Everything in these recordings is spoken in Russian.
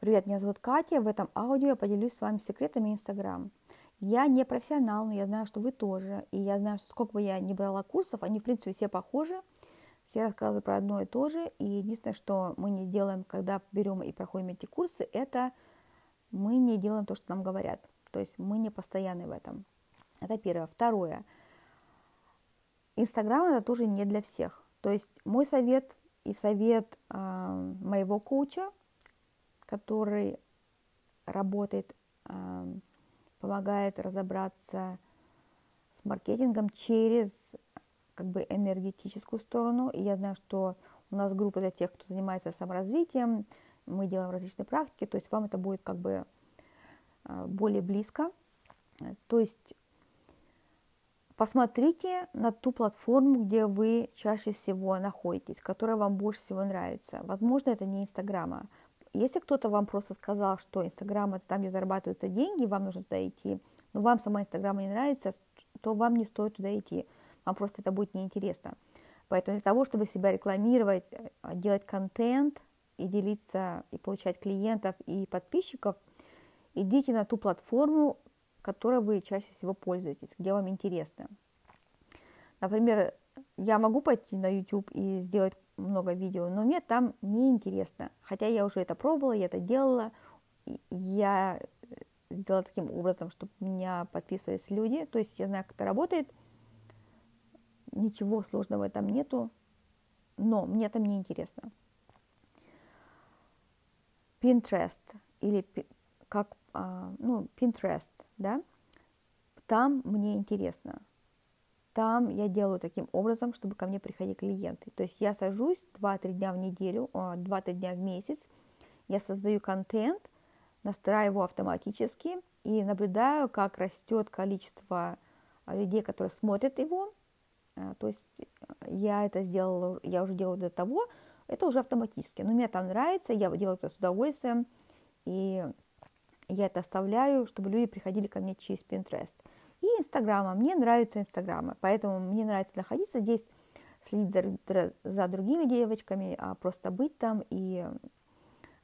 Привет, меня зовут Катя. В этом аудио я поделюсь с вами секретами Инстаграм. Я не профессионал, но я знаю, что вы тоже. И я знаю, что сколько бы я не брала курсов, они, в принципе, все похожи. Все рассказывают про одно и то же. И единственное, что мы не делаем, когда берем и проходим эти курсы, это мы не делаем то, что нам говорят. То есть мы не постоянны в этом. Это первое. Второе. Инстаграм это тоже не для всех. То есть мой совет и совет э, моего коуча, который работает, э, помогает разобраться с маркетингом через как бы энергетическую сторону. И я знаю, что у нас группа для тех, кто занимается саморазвитием, мы делаем различные практики, то есть вам это будет как бы э, более близко. То есть Посмотрите на ту платформу, где вы чаще всего находитесь, которая вам больше всего нравится. Возможно, это не Инстаграма. Если кто-то вам просто сказал, что Инстаграм это там, где зарабатываются деньги, вам нужно туда идти, но вам сама Инстаграма не нравится, то вам не стоит туда идти. Вам просто это будет неинтересно. Поэтому для того, чтобы себя рекламировать, э, делать контент и делиться, и получать клиентов и подписчиков, идите на ту платформу, которой вы чаще всего пользуетесь, где вам интересно. Например, я могу пойти на YouTube и сделать много видео, но мне там не интересно. Хотя я уже это пробовала, я это делала, я сделала таким образом, чтобы меня подписывались люди, то есть я знаю, как это работает, ничего сложного там нету, но мне там не интересно. Pinterest или как, а, ну, Pinterest – да, там мне интересно. Там я делаю таким образом, чтобы ко мне приходили клиенты. То есть я сажусь 2-3 дня в неделю, 2-3 дня в месяц, я создаю контент, настраиваю автоматически и наблюдаю, как растет количество людей, которые смотрят его. А, то есть я это сделала, я уже делаю до того, это уже автоматически. Но мне там нравится, я делаю это с удовольствием, и я это оставляю, чтобы люди приходили ко мне через Pinterest. И Инстаграма. Мне нравится Инстаграма, поэтому мне нравится находиться здесь, следить за, за другими девочками, а просто быть там. И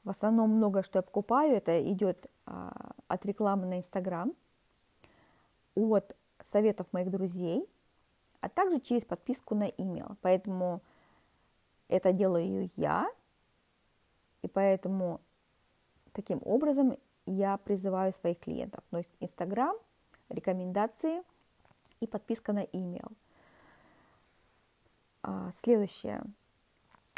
в основном много, что я покупаю, это идет а, от рекламы на Инстаграм, от советов моих друзей, а также через подписку на email. Поэтому это делаю я, и поэтому таким образом я призываю своих клиентов. То есть Инстаграм, рекомендации и подписка на email. А, следующее.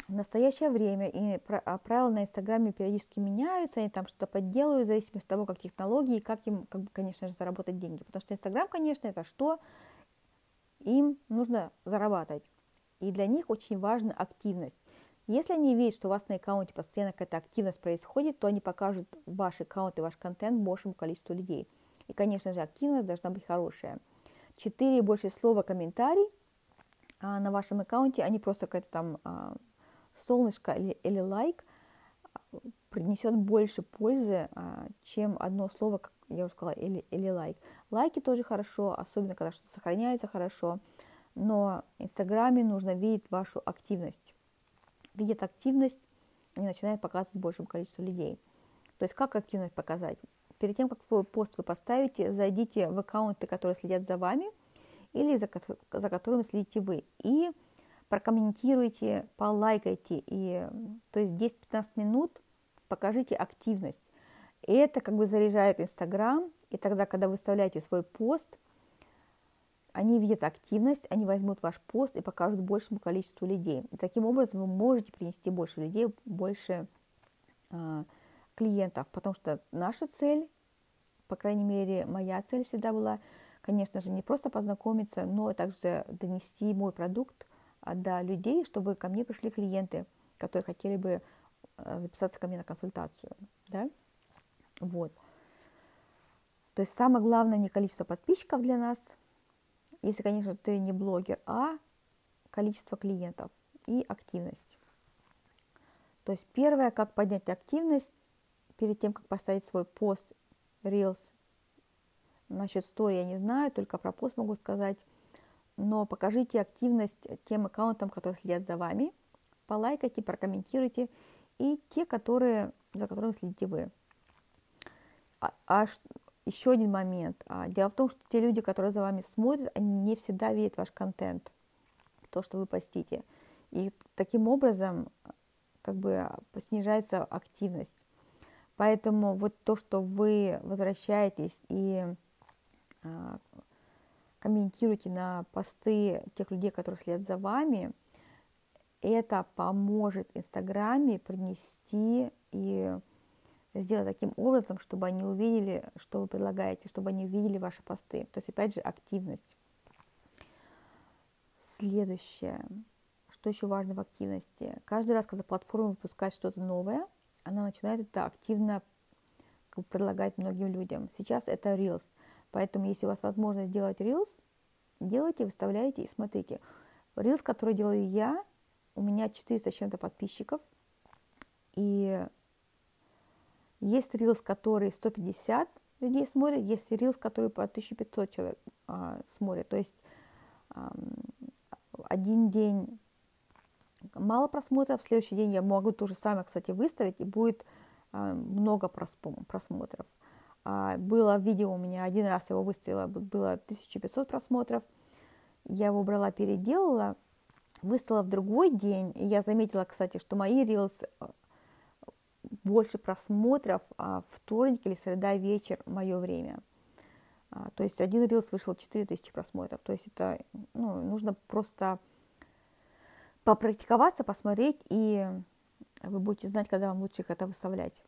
В настоящее время и а, правила на Инстаграме периодически меняются, они там что-то подделывают, в зависимости от того, как технологии и как им, как бы, конечно же, заработать деньги. Потому что Инстаграм, конечно, это что? Им нужно зарабатывать. И для них очень важна активность. Если они видят, что у вас на аккаунте постоянно какая-то активность происходит, то они покажут ваш аккаунт и ваш контент большему количеству людей. И, конечно же, активность должна быть хорошая. Четыре и больше слова комментарий а, на вашем аккаунте, они просто какая-то там а, солнышко или, или лайк принесет больше пользы, а, чем одно слово, как я уже сказала, или, или лайк. Лайки тоже хорошо, особенно когда что-то сохраняется хорошо, но в Инстаграме нужно видеть вашу активность видят активность, они начинают показывать большему количеству людей. То есть как активность показать? Перед тем, как свой пост вы поставите, зайдите в аккаунты, которые следят за вами или за, за которыми следите вы, и прокомментируйте, полайкайте, и, то есть 10-15 минут покажите активность. Это как бы заряжает Инстаграм, и тогда, когда вы вставляете свой пост – они видят активность, они возьмут ваш пост и покажут большему количеству людей. И таким образом вы можете принести больше людей, больше э, клиентов, потому что наша цель, по крайней мере, моя цель всегда была, конечно же, не просто познакомиться, но также донести мой продукт а, до людей, чтобы ко мне пришли клиенты, которые хотели бы а, записаться ко мне на консультацию. Да? Вот. То есть самое главное не количество подписчиков для нас – если, конечно, ты не блогер, а количество клиентов и активность. То есть первое, как поднять активность перед тем, как поставить свой пост, Reels. Насчет story я не знаю, только про пост могу сказать. Но покажите активность тем аккаунтам, которые следят за вами. Полайкайте, прокомментируйте. И те, которые за которым следите вы. А, а еще один момент. А, дело в том, что те люди, которые за вами смотрят, они не всегда видят ваш контент, то, что вы постите. И таким образом как бы снижается активность. Поэтому вот то, что вы возвращаетесь и а, комментируете на посты тех людей, которые следят за вами, это поможет Инстаграме принести и сделать таким образом, чтобы они увидели, что вы предлагаете, чтобы они увидели ваши посты. То есть, опять же, активность. Следующее. Что еще важно в активности? Каждый раз, когда платформа выпускает что-то новое, она начинает это активно предлагать многим людям. Сейчас это Reels. Поэтому, если у вас возможность делать Reels, делайте, выставляйте и смотрите. Reels, который делаю я, у меня 400 с чем-то подписчиков. И есть Reels, который 150 людей смотрят, есть Reels, который по 1500 человек а, смотрят. То есть а, один день мало просмотров, в следующий день я могу то же самое, кстати, выставить, и будет а, много просмотров. А, было видео у меня, один раз его выставила, было 1500 просмотров, я его брала, переделала, выставила в другой день, и я заметила, кстати, что мои рилс а, больше просмотров а, вторник или среда вечер, мое время. То есть один рилс вышел 4000 просмотров. То есть это ну, нужно просто попрактиковаться, посмотреть, и вы будете знать, когда вам лучше их это выставлять.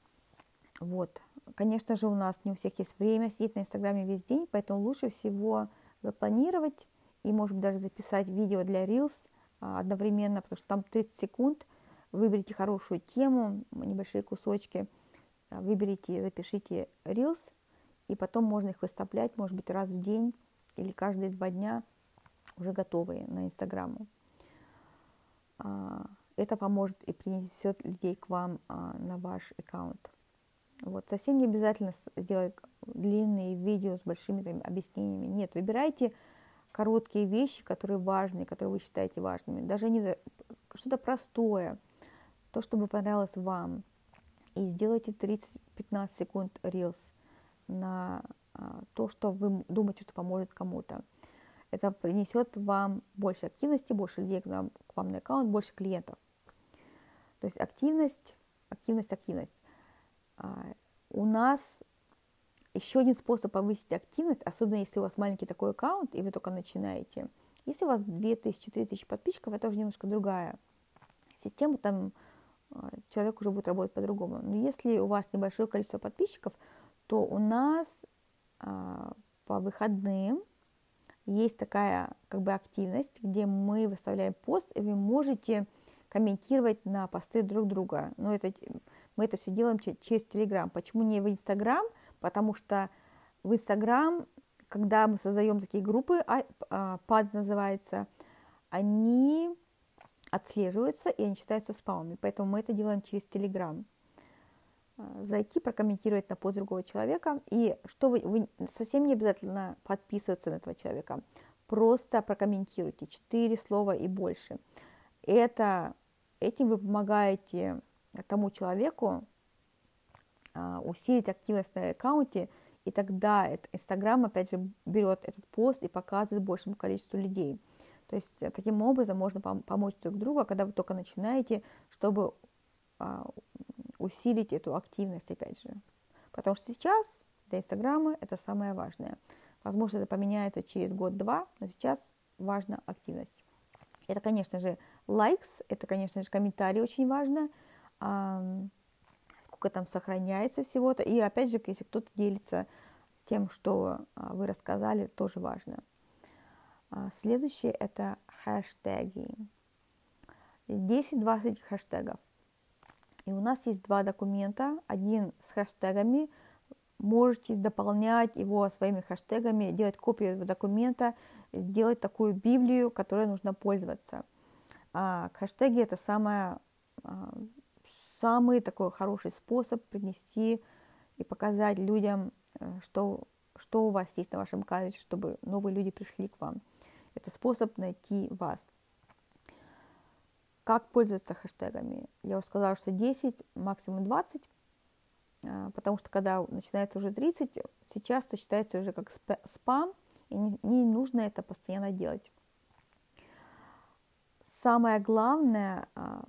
Вот. Конечно же, у нас не у всех есть время сидеть на Инстаграме весь день, поэтому лучше всего запланировать и, может быть, даже записать видео для Reels а, одновременно, потому что там 30 секунд. Выберите хорошую тему, небольшие кусочки, а, выберите, запишите Reels, и потом можно их выставлять, может быть, раз в день или каждые два дня уже готовые на Инстаграму. А, это поможет и принесет людей к вам а, на ваш аккаунт. Вот. Совсем не обязательно сделать длинные видео с большими там, объяснениями. Нет, выбирайте короткие вещи, которые важны, которые вы считаете важными. Даже не что-то простое, то, что бы понравилось вам. И сделайте 30-15 секунд рилс на а, то, что вы думаете, что поможет кому-то это принесет вам больше активности, больше людей к, нам, к вам на аккаунт, больше клиентов. То есть активность, активность, активность. А, у нас еще один способ повысить активность, особенно если у вас маленький такой аккаунт, и вы только начинаете. Если у вас 2000-3000 подписчиков, это уже немножко другая система, там а, человек уже будет работать по-другому. Но если у вас небольшое количество подписчиков, то у нас а, по выходным есть такая как бы активность, где мы выставляем пост, и вы можете комментировать на посты друг друга. Но это, мы это все делаем через Телеграм. Почему не в Инстаграм? Потому что в Инстаграм, когда мы создаем такие группы, а, ПАД называется, они отслеживаются и они считаются спамами. Поэтому мы это делаем через Телеграм. Э, зайти, прокомментировать на пост другого человека. И что вы, вы совсем не обязательно подписываться на этого человека. Просто прокомментируйте четыре слова и больше. Это, этим вы помогаете тому человеку а, усилить активность на аккаунте, и тогда Инстаграм, опять же, берет этот пост и показывает большему количеству людей. То есть э, таким образом можно помочь друг другу, когда вы только начинаете, чтобы а, усилить эту активность, опять же. Потому что сейчас для Инстаграма это самое важное. Возможно, это поменяется через год-два, но сейчас важна активность. Это, конечно же, лайкс, это, конечно же, комментарии очень важно, сколько там сохраняется всего-то. И, опять же, если кто-то делится тем, что а, вы рассказали, тоже важно. А, следующее – это хэштеги. 10-20 хэштегов. И у нас есть два документа. Один с хэштегами. Можете дополнять его своими хэштегами, делать копию этого документа, сделать такую Библию, которой нужно пользоваться. А хэштеги это самое, а, самый такой хороший способ принести и показать людям, э, что, что у вас есть на вашем кавиче, чтобы новые люди пришли к вам. Это способ найти вас. Как пользоваться хэштегами? Я уже сказала, что 10, максимум 20. а, потому что когда начинается уже 30, сейчас это считается уже как спам, и не, нужно это постоянно делать. Самое главное, а,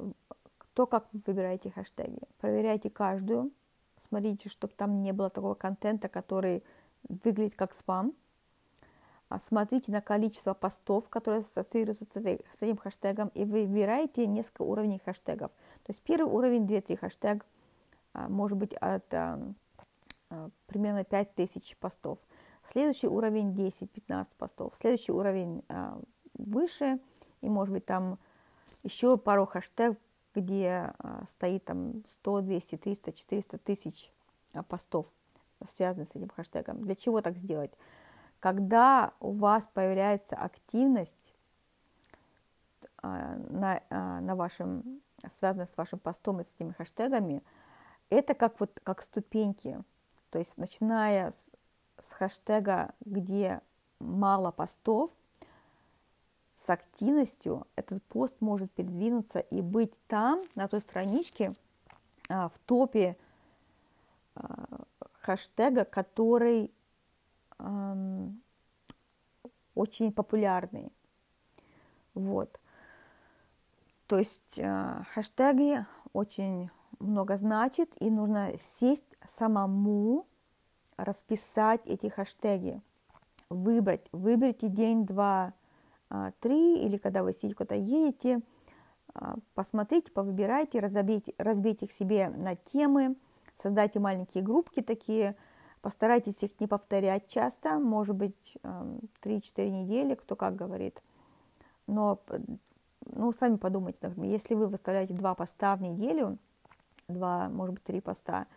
то, как вы выбираете хэштеги. Проверяйте каждую, смотрите, чтобы там не было такого контента, который выглядит как спам. А, смотрите на количество постов, которые ассоциируются с этим хэштегом, и выбираете несколько уровней хэштегов. То есть первый уровень 2-3 хэштег, может быть от примерно 5000 постов. Следующий уровень 10-15 постов. Следующий уровень выше – и может быть там еще пару хэштег, где а, стоит там 100, 200, 300, 400 тысяч а, постов, связанных с этим хэштегом. Для чего так сделать? Когда у вас появляется активность а, на, на вашем, связанная с вашим постом и с этими хэштегами, это как вот как ступеньки. То есть начиная с, с хэштега, где мало постов, с активностью этот пост может передвинуться и быть там, на той страничке, а, в топе а, хэштега, который очень популярный. Вот. То есть а, хэштеги очень много значит, и нужно сесть самому, расписать эти хэштеги, выбрать, выберите день-два, а, три, или когда вы сидите куда-то едете, а, посмотрите, повыбирайте, разбейте, разбейте их себе на темы, создайте маленькие группки такие, Постарайтесь их не повторять часто, может быть, эм, 3-4 недели, кто как говорит. Но ну, сами подумайте, например, если вы выставляете два поста в неделю, два, может быть, три поста,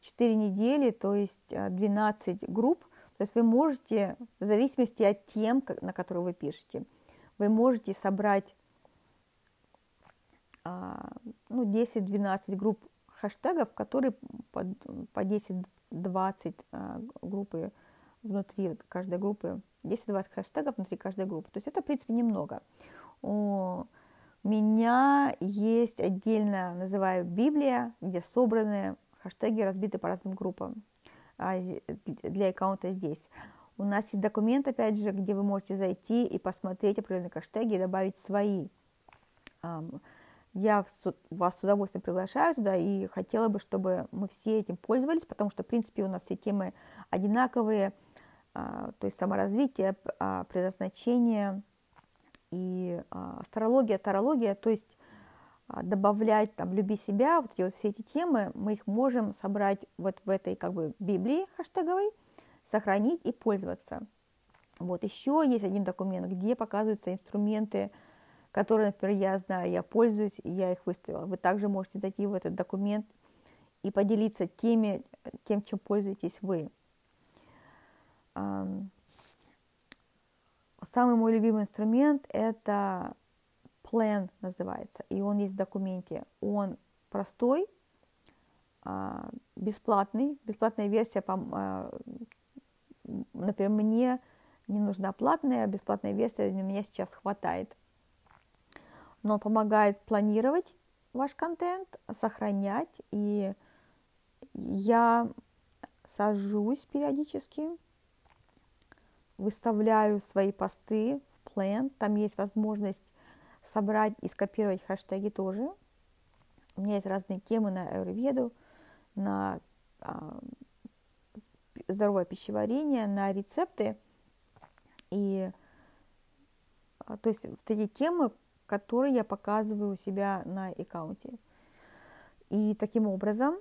4 недели, то есть э, 12 групп, то есть вы можете, в зависимости от тем, на которые вы пишете, вы можете собрать а, ну, 10-12 групп хэштегов, которые по, по 10 20 э, группы внутри каждой группы, 10-20 хэштегов внутри каждой группы. То есть это, в принципе, немного. У меня есть отдельная называю Библия, где собраны хэштеги, разбиты по разным группам а, для аккаунта здесь. У нас есть документ, опять же, где вы можете зайти и посмотреть определенные хэштеги и добавить свои. Я вас с удовольствием приглашаю туда и хотела бы, чтобы мы все этим пользовались, потому что, в принципе, у нас все темы одинаковые, а, то есть саморазвитие, а, предназначение и а, астрология, тарология, то есть добавлять там «люби себя», вот эти вот все эти темы, мы их можем собрать вот в этой как бы Библии хэштеговой – сохранить и пользоваться. Вот еще есть один документ, где показываются инструменты, которые, например, я знаю, я пользуюсь, и я их выставила. Вы также можете зайти в этот документ и поделиться теми, тем, чем пользуетесь вы. Самый мой любимый инструмент – это Plan называется, и он есть в документе. Он простой, а, бесплатный, бесплатная версия а, например, мне не нужна платная, бесплатная версия, у меня сейчас хватает. Но помогает планировать ваш контент, сохранять, и я сажусь периодически, выставляю свои посты в план, там есть возможность собрать и скопировать хэштеги тоже. У меня есть разные темы на Ayurveda, на а, здоровое пищеварение, на рецепты. И а, то есть вот эти темы, которые я показываю у себя на аккаунте. И таким образом,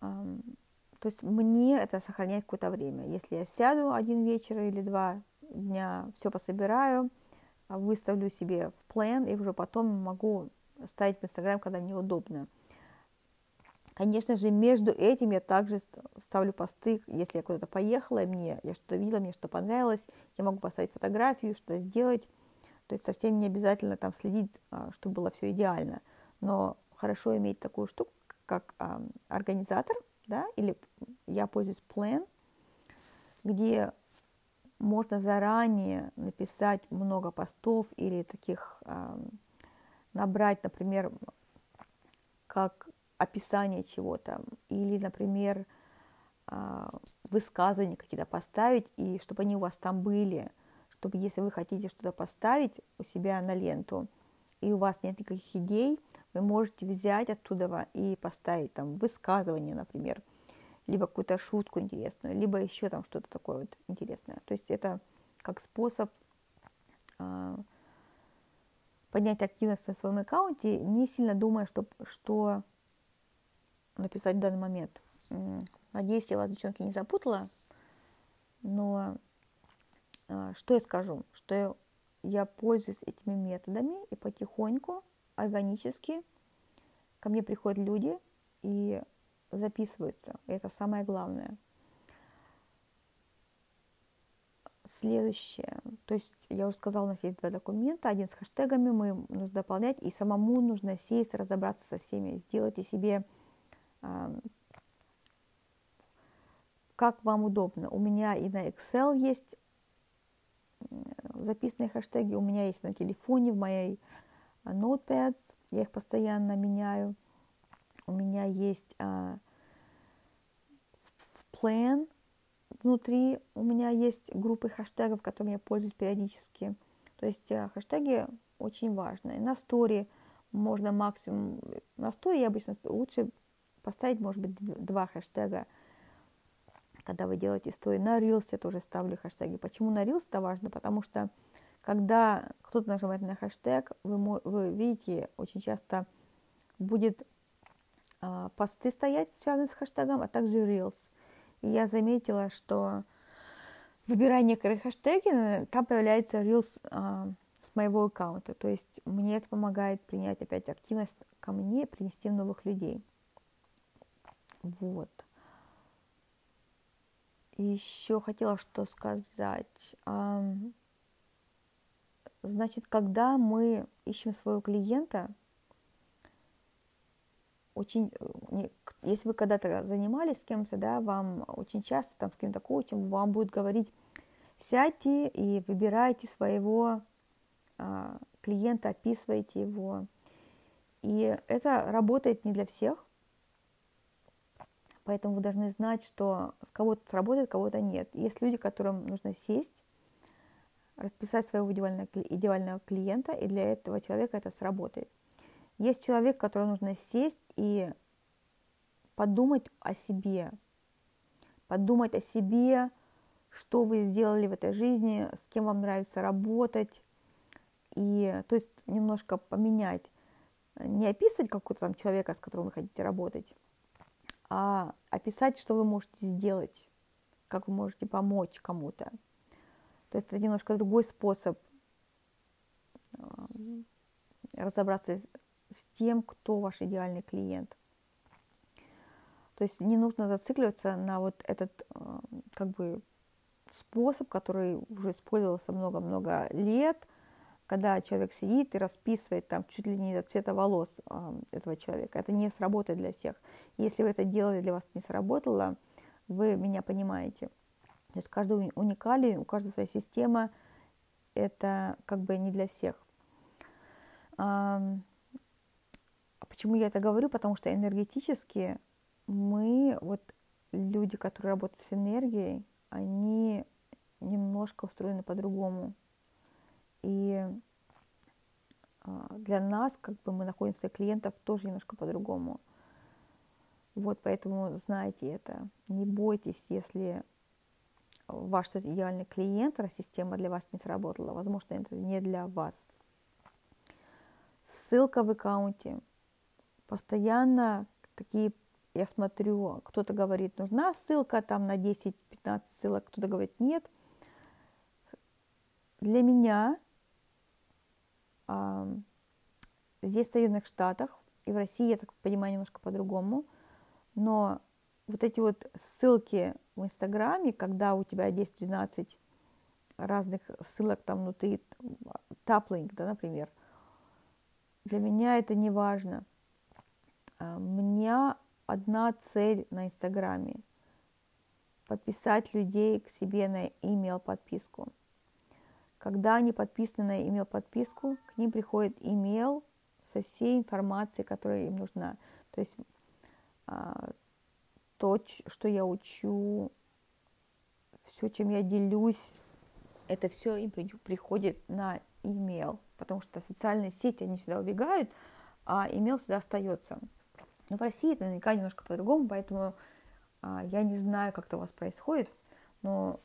то есть мне это сохранять какое-то время. Если я сяду один вечер или два дня, все пособираю, а, выставлю себе в план, и уже потом могу ставить в Инстаграм, когда мне удобно. Конечно же, между этим я также ставлю посты, если я куда-то поехала, и мне я что-то видела, мне что понравилось, я могу поставить фотографию, что сделать. То есть совсем не обязательно там следить, а, чтобы было все идеально. Но хорошо иметь такую штуку, как а, организатор, да, или я пользуюсь Plan, где можно заранее написать много постов или таких а, набрать, например, как описание чего-то, или, например, а, высказывания какие-то поставить, и чтобы они у вас там были, чтобы если вы хотите что-то поставить у себя на ленту, и у вас нет никаких идей, вы можете взять оттуда и поставить там высказывание, например, либо какую-то шутку интересную, либо еще там что-то такое вот интересное. То есть это как способ э, поднять активность на своем аккаунте, не сильно думая, что, что написать в данный момент. Надеюсь, я вас, девчонки, не запутала, но что я скажу, что я пользуюсь этими методами и потихоньку, органически ко мне приходят люди и записываются. Это самое главное. Следующее. То есть, я уже сказала, у нас есть два документа. Один с хэштегами мы нужно дополнять, и самому нужно сесть, разобраться со всеми. Сделайте себе как вам удобно. У меня и на Excel есть записанные хэштеги, у меня есть на телефоне, в моей Notepads, я их постоянно меняю. У меня есть а, в Plan внутри, у меня есть группы хэштегов, которыми я пользуюсь периодически. То есть а, хэштеги очень важны. На стори можно максимум, на стори я обычно лучше поставить, может быть, два хэштега, когда вы делаете истории. На Reels я тоже ставлю хэштеги. Почему на Reels это важно? Потому что когда кто-то нажимает на хэштег, вы, вы видите, очень часто будет э, посты стоять, связанные с хэштегом, а также Reels. И я заметила, что выбирая некоторые хэштеги, там появляется Reels э, с моего аккаунта. То есть мне это помогает принять опять активность ко мне, принести новых людей. Вот. Еще хотела что сказать. Значит, когда мы ищем своего клиента, очень, э, если вы когда-то занимались с кем-то, да, вам очень часто там с кем-то коучем, вам будет говорить, сядьте и выбирайте своего а, клиента, описывайте его. И это работает не для всех, Поэтому вы должны знать, что с кого-то сработает, кого-то нет. Есть люди, которым нужно сесть, расписать своего идеального, идеального клиента, и для этого человека это сработает. Есть человек, которому нужно сесть и подумать о себе, подумать о себе, что вы сделали в этой жизни, с кем вам нравится работать, и то есть немножко поменять, не описывать какого-то там человека, с которым вы хотите работать, а описать, что вы можете сделать, как вы можете помочь кому-то. То есть это немножко другой способ э, разобраться с тем, кто ваш идеальный клиент. То есть не нужно зацикливаться на вот этот э, как бы способ, который уже использовался много-много лет, когда человек сидит и расписывает там чуть ли не до цвета волос э, этого человека. Это не сработает для всех. Если вы это делали, для вас не сработало, вы меня понимаете. То есть каждый уникален, у каждого своя система, это как бы не для всех. А почему я это говорю? Потому что энергетически мы, вот люди, которые работают с энергией, они немножко устроены по-другому. И а, для нас, как бы мы находимся клиентов тоже немножко по-другому. Вот поэтому знайте это. Не бойтесь, если ваш идеальный клиент, раз система для вас не сработала. Возможно, это не для вас. Ссылка в аккаунте. Постоянно такие, я смотрю, кто-то говорит, нужна ссылка там на 10-15 ссылок, кто-то говорит, нет. Для меня Здесь, в Соединенных Штатах и в России, я так понимаю, немножко по-другому, но вот эти вот ссылки в Инстаграме, когда у тебя 10-12 разных ссылок там внутри, таплинг, да, например, для меня это не важно. А, у меня одна цель на Инстаграме – подписать людей к себе на email подписку – когда они подписаны на email подписку, к ним приходит email со всей информацией, которая им нужна. То есть а, то, что я учу, все, чем я делюсь, это все им приходит на имейл, потому что социальные сети, они всегда убегают, а имейл всегда остается. Но в России это наверняка немножко по-другому, поэтому а, я не знаю, как это у вас происходит, но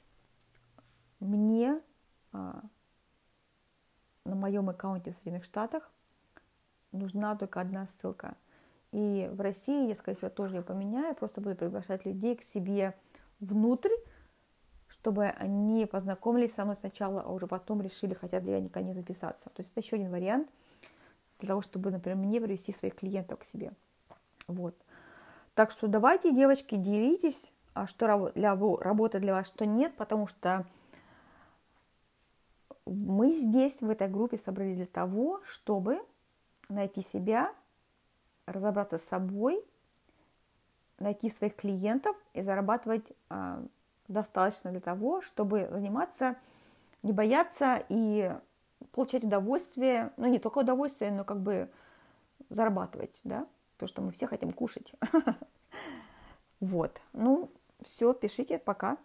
мне на моем аккаунте в Соединенных Штатах нужна только одна ссылка. И в России я, скорее всего, тоже ее поменяю, просто буду приглашать людей к себе внутрь, чтобы они познакомились со мной сначала, а уже потом решили, хотят ли они ко мне записаться. То есть это еще один вариант для того, чтобы, например, мне привести своих клиентов к себе. Вот. Так что давайте, девочки, делитесь, а что для, работает для вас, что нет, потому что мы здесь, в этой группе, собрались для того, чтобы найти себя, разобраться с собой, найти своих клиентов и зарабатывать а, достаточно для того, чтобы заниматься, не бояться и получать удовольствие, ну не только удовольствие, но как бы зарабатывать, да, потому что мы все хотим кушать. Вот, ну все, пишите, пока.